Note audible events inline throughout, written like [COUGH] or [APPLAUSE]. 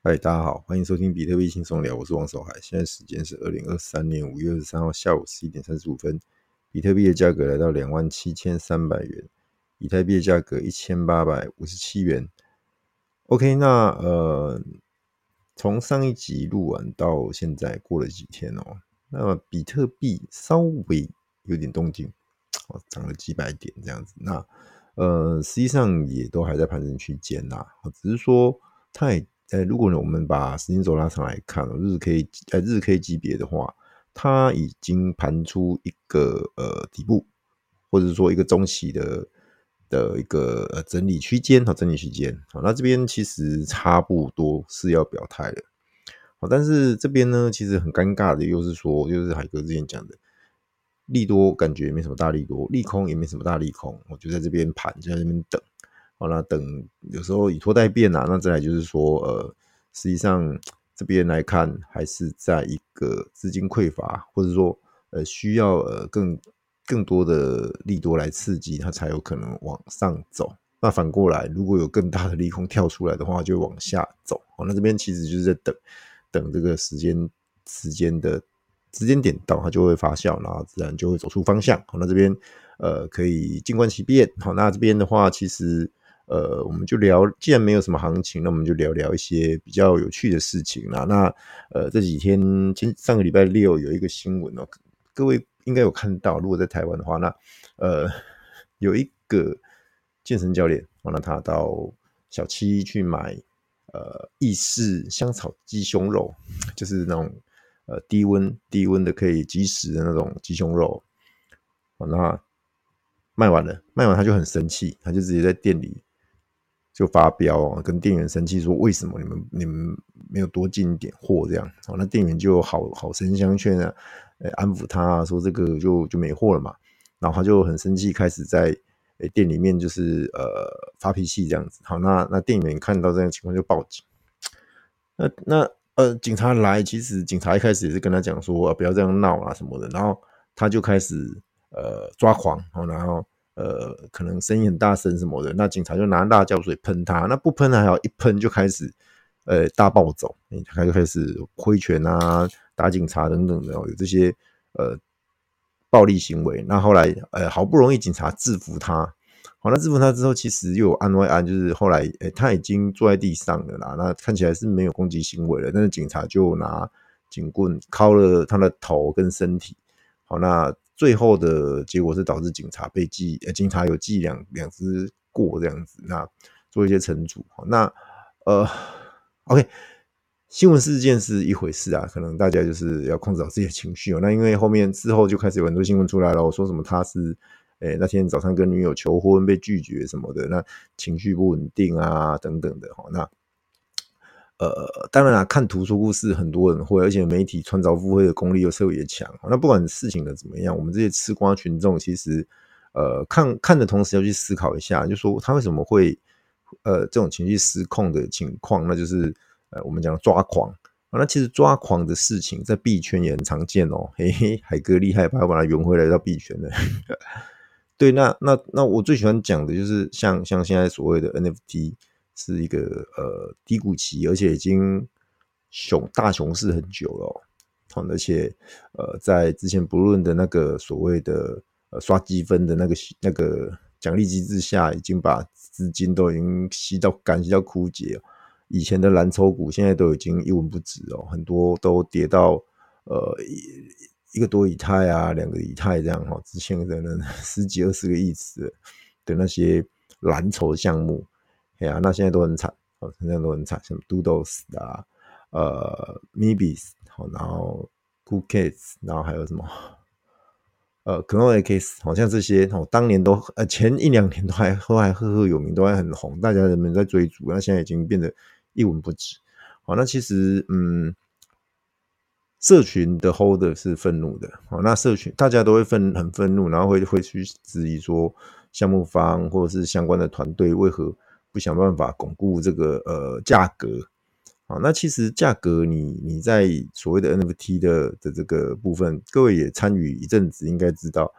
嗨，大家好，欢迎收听比特币轻松聊，我是王守海。现在时间是二零二三年五月二十三号下午十一点三十五分，比特币的价格来到两万七千三百元，以太币的价格一千八百五十七元。OK，那呃，从上一集录完到现在过了几天哦，那么比特币稍微有点动静，哦，涨了几百点这样子。那呃，实际上也都还在盘整区间呐，只是说太。呃，如果呢，我们把时间轴拉长来看，日 K 呃日 K 级别的话，它已经盘出一个呃底部，或者说一个中期的的一个呃整理区间和整理区间。好，那这边其实差不多是要表态了。好，但是这边呢，其实很尴尬的，又是说，就是海哥之前讲的，利多感觉没什么大利多，利空也没什么大利空，我就在这边盘，就在这边等。好，那等有时候以拖待变啊，那再来就是说，呃，实际上这边来看，还是在一个资金匮乏，或者说呃需要呃更更多的利多来刺激它，才有可能往上走。那反过来，如果有更大的利空跳出来的话，就往下走。好，那这边其实就是在等等这个时间时间的时间点到，它就会发酵，然后自然就会走出方向。好，那这边呃可以静观其变。好，那这边的话，其实。呃，我们就聊，既然没有什么行情，那我们就聊聊一些比较有趣的事情啦。那呃，这几天，今上个礼拜六有一个新闻哦，各位应该有看到。如果在台湾的话，那呃，有一个健身教练，那他到小七去买呃意式香草鸡胸肉，就是那种呃低温低温的可以即食的那种鸡胸肉。那卖完了，卖完他就很生气，他就直接在店里。就发飙啊，跟店员生气说：“为什么你们你们没有多进一点货？”这样，那店员就好好声相劝啊，安抚他啊，说这个就就没货了嘛。然后他就很生气，开始在店里面就是呃发脾气这样子。好，那那店员看到这样情况就报警。那那呃警察来，其实警察一开始也是跟他讲说，啊，不要这样闹啊什么的。然后他就开始呃抓狂，然后。呃，可能声音很大声什么的，那警察就拿辣椒水喷他，那不喷还好，一喷就开始呃大暴走，他就开始挥拳啊、打警察等等的，有这些呃暴力行为。那后来呃好不容易警察制服他，好，那制服他之后，其实又有案外案，就是后来诶他已经坐在地上了啦，那看起来是没有攻击行为了，但是警察就拿警棍敲了他的头跟身体，好，那。最后的结果是导致警察被记，呃，警察有记两两只过这样子，那做一些惩处。那呃，OK，新闻事件是一回事啊，可能大家就是要控制好自己的情绪哦。那因为后面之后就开始有很多新闻出来了，我说什么他是，诶、那天早上跟女友求婚被拒绝什么的，那情绪不稳定啊等等的哈，那。呃，当然啦，看图说故事，很多人会，而且媒体穿凿附会的功力又特别强。那不管事情的怎么样，我们这些吃瓜群众，其实呃看看的同时要去思考一下，就说他为什么会呃这种情绪失控的情况，那就是呃我们讲抓狂啊。那其实抓狂的事情在币圈也很常见哦。嘿嘿，海哥厉害，把把它圆回来到币圈了。[LAUGHS] 对，那那那我最喜欢讲的就是像像现在所谓的 NFT。是一个呃低谷期，而且已经熊大熊市很久了，喔，好，而且呃在之前不论的那个所谓的呃刷积分的那个那个奖励机制下，已经把资金都已经吸到干，吸到枯竭。以前的蓝筹股现在都已经一文不值哦，很多都跌到呃一一个多以太啊，两个以太这样哈，之前的那十几二十个亿次的那些蓝筹项目。哎呀，那现在都很惨，哦，现在都很惨，什么 Doodles 啊，呃，Meebits，好，然后 Coolcats，然后还有什么，呃，CloneX，好像这些，哦，当年都，呃，前一两年都还都还赫赫有名，都还很红，大家人们在追逐，那现在已经变得一文不值。好，那其实，嗯，社群的 Holder 是愤怒的，好，那社群大家都会愤很愤怒，然后会会去质疑说，项目方或者是相关的团队为何。不想办法巩固这个呃价格，好，那其实价格你你在所谓的 NFT 的的这个部分，各位也参与一阵子，应该知道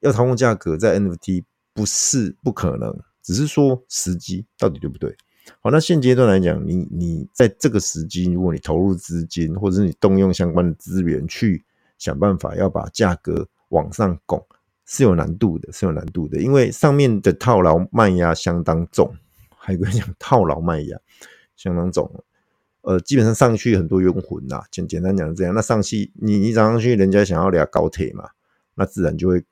要操控价格在 NFT 不是不可能，只是说时机到底对不对？好，那现阶段来讲，你你在这个时机，如果你投入资金，或者是你动用相关的资源去想办法要把价格往上拱，是有难度的，是有难度的，因为上面的套牢卖压相当重，还有个讲套牢卖压相当重，呃，基本上上去很多冤魂呐，简简单讲是这样。那上去你你涨上去，人家想要俩高铁嘛，那自然就会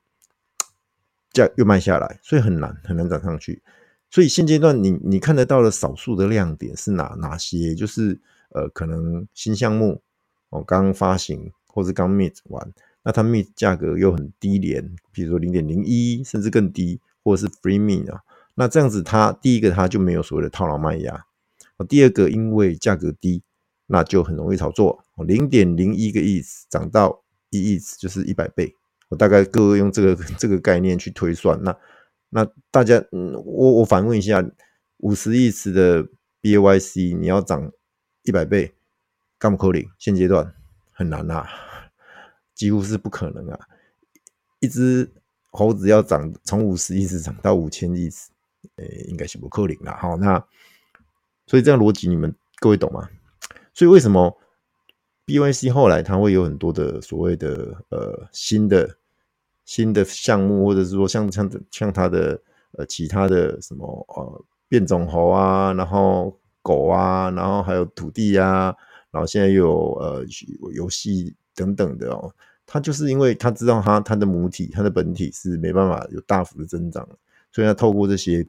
价又卖下来，所以很难很难涨上去。所以现阶段你你看得到的少数的亮点是哪哪些？就是呃，可能新项目哦，刚发行或是刚 meet 完，那它 meet 价格又很低廉，比如说零点零一甚至更低，或者是 free meet 啊，那这样子它第一个它就没有所谓的套牢卖压，第二个因为价格低，那就很容易炒作，零点零一个亿涨到一亿就是一百倍，我大概各位用这个这个概念去推算那。那大家，嗯，我我反问一下，五十亿次的 BAYC，你要涨一百倍，干不扣零？现阶段很难啊，几乎是不可能啊！一只猴子要涨从五十亿次涨到五千亿次，诶，应该是不可能啦。好，那所以这样逻辑你们各位懂吗？所以为什么 B Y C 后来它会有很多的所谓的呃新的？新的项目，或者是说像像像它的呃其他的什么呃变种猴啊，然后狗啊，然后还有土地啊，然后现在又有呃游戏等等的哦，它就是因为它知道它它的母体它的本体是没办法有大幅的增长，所以它透过这些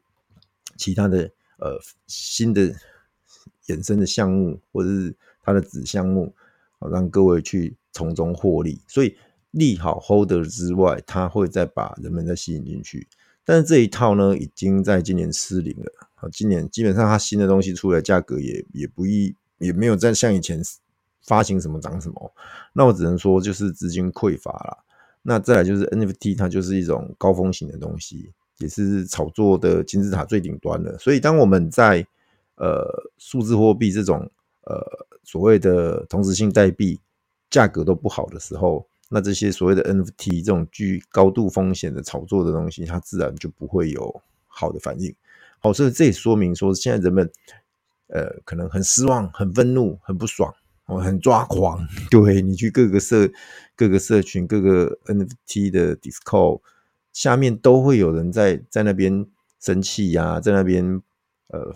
其他的呃新的衍生的项目或者是它的子项目，啊让各位去从中获利，所以。利好 holder 之外，他会再把人们再吸引进去，但是这一套呢，已经在今年失灵了。啊，今年基本上它新的东西出来，价格也也不易，也没有再像以前发行什么涨什么。那我只能说，就是资金匮乏了。那再来就是 NFT，它就是一种高风险的东西，也是炒作的金字塔最顶端的。所以，当我们在呃数字货币这种呃所谓的同时性代币价格都不好的时候，那这些所谓的 NFT 这种具高度风险的炒作的东西，它自然就不会有好的反应。好，所以这也说明说，现在人们呃可能很失望、很愤怒、很不爽、哦，很抓狂。[LAUGHS] 对，你去各个社、各个社群、各个 NFT 的 Discord 下面，都会有人在在那边生气呀、在那边呃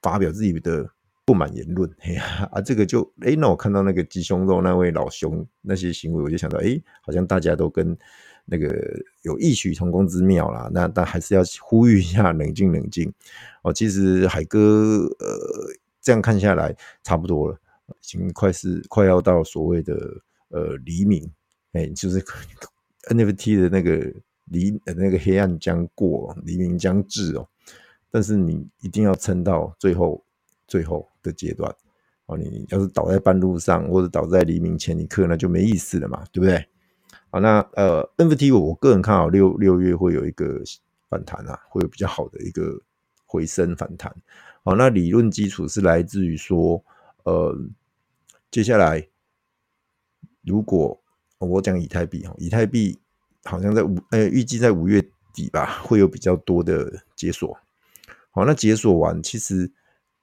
发表自己的。不满言论，哎呀啊，这个就哎、那我看到那个鸡胸肉那位老兄那些行为，我就想到，哎、好像大家都跟那个有异曲同工之妙啦。那但还是要呼吁一下，冷静冷静哦。其实海哥呃，这样看下来差不多了，已经快是快要到所谓的呃黎明，哎、就是 [LAUGHS] NFT 的那个黎那个黑暗将过，黎明将至哦。但是你一定要撑到最后。最后的阶段哦，你要是倒在半路上，或者倒在黎明前一刻，那就没意思了嘛，对不对？好，那呃，NFT 我个人看好六六月会有一个反弹啊，会有比较好的一个回升反弹。好，那理论基础是来自于说，呃，接下来如果我讲以太币哈，以太币好像在五呃预计在五月底吧，会有比较多的解锁。好，那解锁完其实。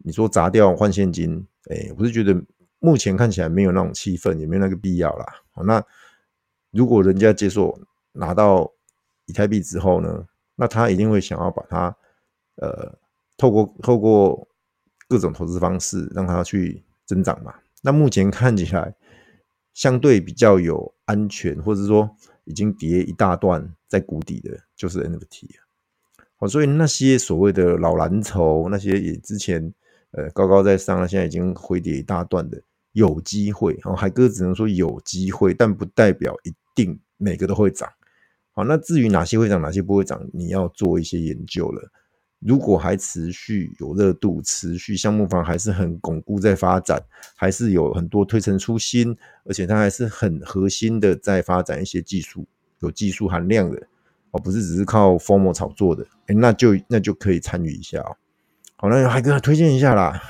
你说砸掉换现金，哎、我是觉得目前看起来没有那种气氛，也没有那个必要啦。好，那如果人家解锁拿到以太币之后呢，那他一定会想要把它呃透过透过各种投资方式让它去增长嘛。那目前看起来相对比较有安全，或者说已经跌一大段在谷底的，就是 NFT。好，所以那些所谓的老蓝筹，那些也之前。呃，高高在上，现在已经回跌一大段的，有机会。哦，海哥只能说有机会，但不代表一定每个都会涨。好，那至于哪些会涨，哪些不会涨，你要做一些研究了。如果还持续有热度，持续项目方还是很巩固在发展，还是有很多推陈出新，而且它还是很核心的在发展一些技术，有技术含量的，而不是只是靠 FOMO 炒作的，欸，那就那就可以参与一下哦。好，那海哥推荐一下啦。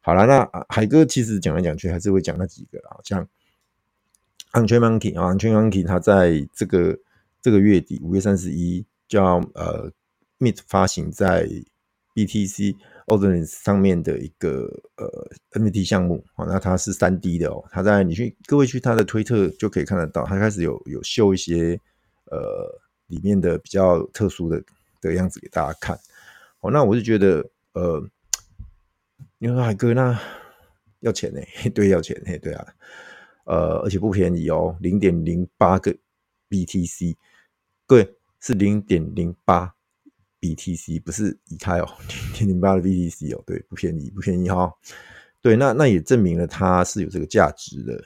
好了，那海哥其实讲来讲去还是会讲那几个啦，像 u n c h a i n Monkey 啊 u n c h a i n Monkey 他在这个这个月底五月三十一就要呃 Mint 发行在 BTC Ordinals 上面的一个呃 NFT 项目啊，那它是三 D 的哦，它在你去各位去它的推特就可以看得到，它开始有有秀一些呃里面的比较特殊的的样子给大家看。哦，那我就觉得呃，你说海哥那要钱呢？[LAUGHS] 对，要钱，嘿，对啊，呃，而且不便宜哦，零点零八个 BTC，对，是零点零八。BTC 不是以太哦，零点零八的 BTC 哦，对，不便宜，不便宜哈、对，那那也证明了它是有这个价值的。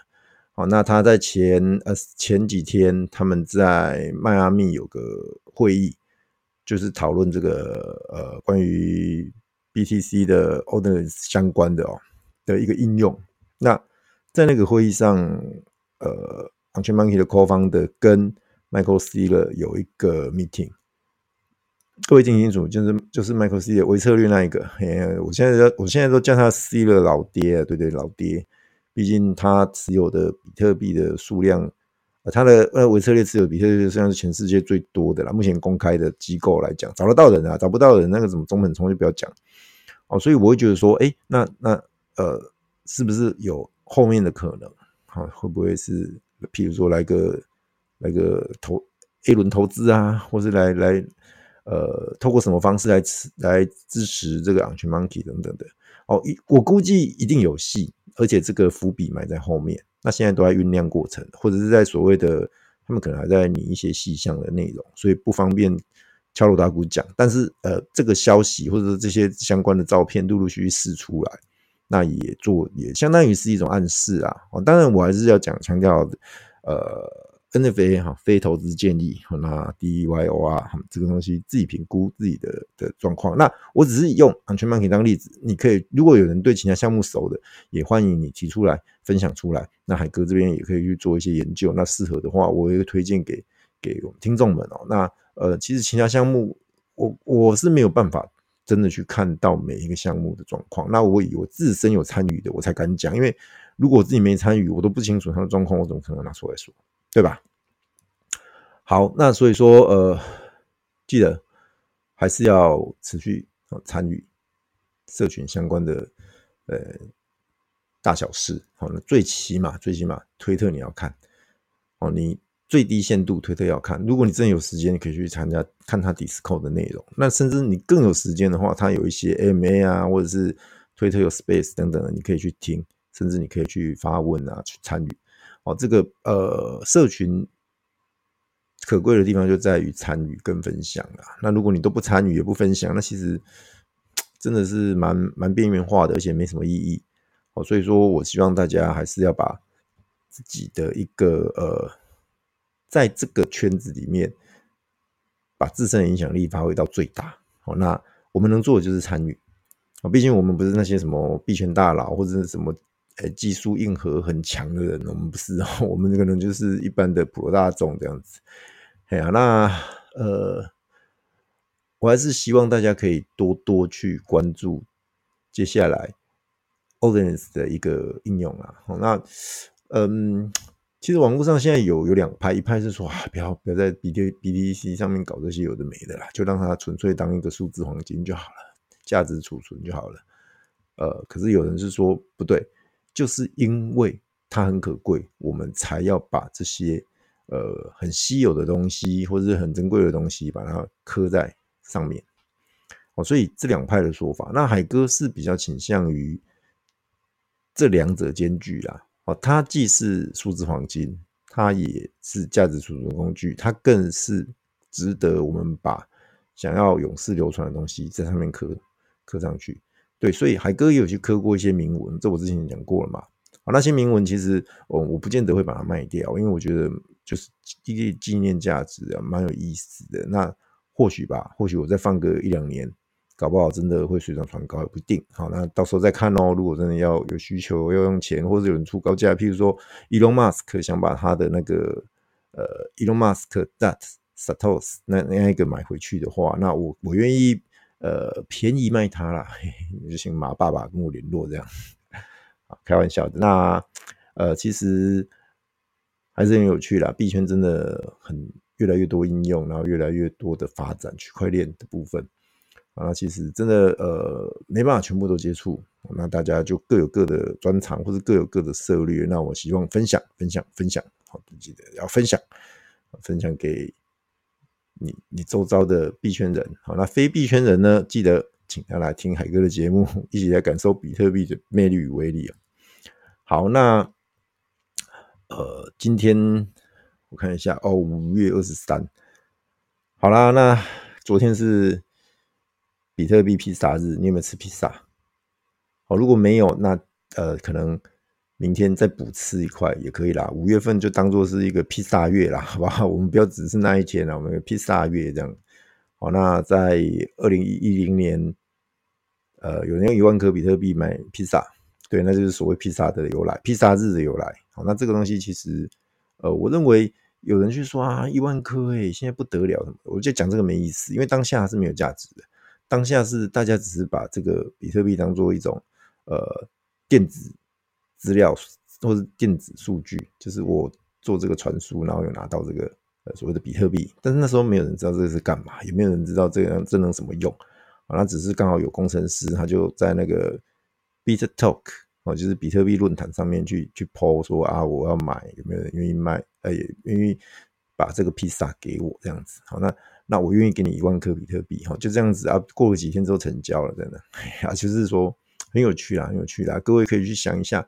好，那他在前呃前几天他们在迈阿密有个会议，就是讨论这个呃关于 BTC 的 order 相关的哦的一个应用。那在那个会议上，呃，Angry Monkey 的 Co-founder 跟 Michael Saylor 有一个 meeting。各位听清楚，就是就是 Michael C 的维策略那一个，嘿，我现在我现在都叫他 C 的老爹，对对，老爹，毕竟他持有的比特币的数量，他的呃维策略持有比特币实际上是全世界最多的啦。目前公开的机构来讲，找得到人啊，找不到人，那个什么中本聪就不要讲哦。所以我会觉得说，哎，那那呃，是不是有后面的可能？好，会不会是譬如说来个来个投 A 轮投资啊，或是来来。呃，透过什么方式来支来支持这个 Angry Monkey 等等的哦，我估计一定有戏，而且这个伏笔埋在后面。那现在都在酝酿过程，或者是在所谓的他们可能还在拟一些细项的内容，所以不方便敲锣打鼓讲。但是呃，这个消息或者是这些相关的照片陆陆续续释出来，那也做也相当于是一种暗示啊。哦，当然我还是要讲强调呃。NFA 哈，非投资建议。那 DYOR 这个东西自己评估自己的的状况。那我只是用 Angry Monkey 当例子，你可以如果有人对其他项目熟的，也欢迎你提出来分享出来。那海哥这边也可以去做一些研究。那适合的话，我也会推荐给给我们听众们哦。那呃，其实其他项目我我是没有办法真的去看到每一个项目的状况。那我以我自身有参与的，我才敢讲。因为如果我自己没参与，我都不清楚他的状况，我怎么可能拿出来说？对吧？好，那所以说，呃，记得还是要持续参与社群相关的呃大小事。好，那最起码最起码推特你要看哦，你最低限度推特要看。如果你真有时间，你可以去参加看他 Discord 的内容。那甚至你更有时间的话，他有一些 MA 啊，或者是推特有 Space 等等的，你可以去听，甚至你可以去发问啊，去参与。哦，这个呃，社群可贵的地方就在于参与跟分享啊。那如果你都不参与也不分享，那其实真的是蛮蛮边缘化的，而且没什么意义。哦，所以说我希望大家还是要把自己的一个呃，在这个圈子里面，把自身的影响力发挥到最大。哦，那我们能做的就是参与。啊，毕竟我们不是那些什么币圈大佬或者是什么。技术硬核很强的人，我们不是，[LAUGHS] 我们可能就是一般的普罗大众这样子。哎呀，那呃，我还是希望大家可以多多去关注接下来 Ordinals 的一个应用啊。那嗯，其实网络上现在有有两派，一派是说啊，不要不要在 BTC 上面搞这些有的没的啦，就让它纯粹当一个数字黄金就好了，价值储存就好了。呃，可是有人是说不对。就是因为它很可贵，我们才要把这些呃很稀有的东西或者是很珍贵的东西，把它刻在上面。哦，所以这两派的说法，那海哥是比较倾向于这两者兼具啦。哦，它既是数字黄金，它也是价值储存工具，它更是值得我们把想要永世流传的东西在上面刻刻上去。对，所以海哥也有去刻过一些铭文，这我之前讲过了嘛。好，那些铭文其实我我不见得会把它卖掉，因为我觉得就是一个纪念价值啊，蛮有意思的。那或许吧，或许我再放个一两年，搞不好真的会水涨船高也不一定。好，那到时候再看哦。如果真的要有需求，要用钱，或者有人出高价，譬如说 Elon Musk 想把他的那个呃 Elon Musk that Satos 那那一个买回去的话，那我我愿意。呃，便宜卖它啦，你就请马爸爸跟我联络这样，[LAUGHS] 啊，开玩笑的。那呃，其实还是很有趣啦，币圈真的很越来越多应用，然后越来越多的发展，区块链的部分那其实真的呃没办法全部都接触，那大家就各有各的专长或者各有各的策略。那我希望分享分享分享，好，记得要分享，分享给你你周遭的币圈人。好，那非币圈人呢，记得请他来听海哥的节目，一起来感受比特币的魅力与威力。好，那呃今天我看一下哦，五月二十三，好啦，那昨天是。比特币披萨日，你有没有吃披萨？好，如果没有，那呃，可能明天再补吃一块也可以啦。五月份就当做是一个披萨月啦，好不好？我们不要只是那一天啦，我们披萨月这样。好，那在二零一零年，呃，有人用一万颗比特币买披萨，对，那就是所谓披萨的由来，披萨日的由来。好，那这个东西其实，呃，我认为有人去说啊，一万颗诶，现在不得了，我就讲这个没意思，因为当下是没有价值的。当下是大家只是把这个比特币当做一种呃电子资料或是电子数据，就是我做这个传输，然后有拿到这个呃所谓的比特币，但是那时候没有人知道这个是干嘛，也没有人知道这个这能什么用啊？那只是刚好有工程师，他就在那个 BitTalk 哦，就是比特币论坛上面去去 po 说啊，我要买，有没有人愿意卖？呃，也愿意把这个披萨给我这样子。好，那。那我愿意给你一万颗比特币，哈，就这样子啊。过了几天之后成交了，真的，[LAUGHS] 哎呀，就是说很有趣啦，很有趣啦。各位可以去想一下，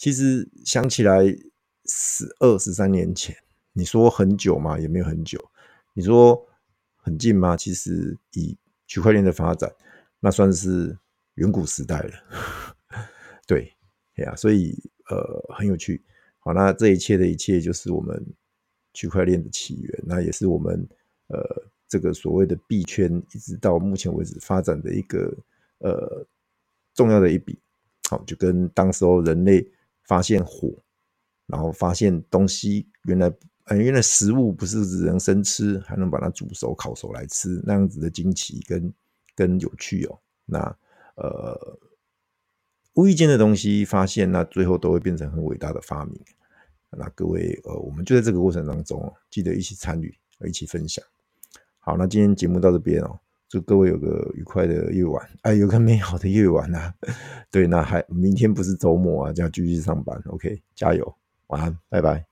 其实想起来十二十三年前，你说很久吗？也没有很久。你说很近吗？其实以区块链的发展，那算是远古时代了。[LAUGHS] 对，哎呀，所以呃很有趣。好，那这一切的一切就是我们区块链的起源，那也是我们呃。这个所谓的币圈，一直到目前为止发展的一个呃重要的一笔，好，就跟当时候人类发现火，然后发现东西原来呃原来食物不是只能生吃，还能把它煮熟、烤熟来吃，那样子的惊奇跟跟有趣哦。那呃无意间的东西发现，那最后都会变成很伟大的发明。那各位呃，我们就在这个过程当中哦，记得一起参与，一起分享。好，那今天节目到这边哦，祝各位有个愉快的夜晚，哎，有个美好的夜晚呐。[LAUGHS] 对，那还明天不是周末啊，就要继续上班。OK，加油，晚安，拜拜。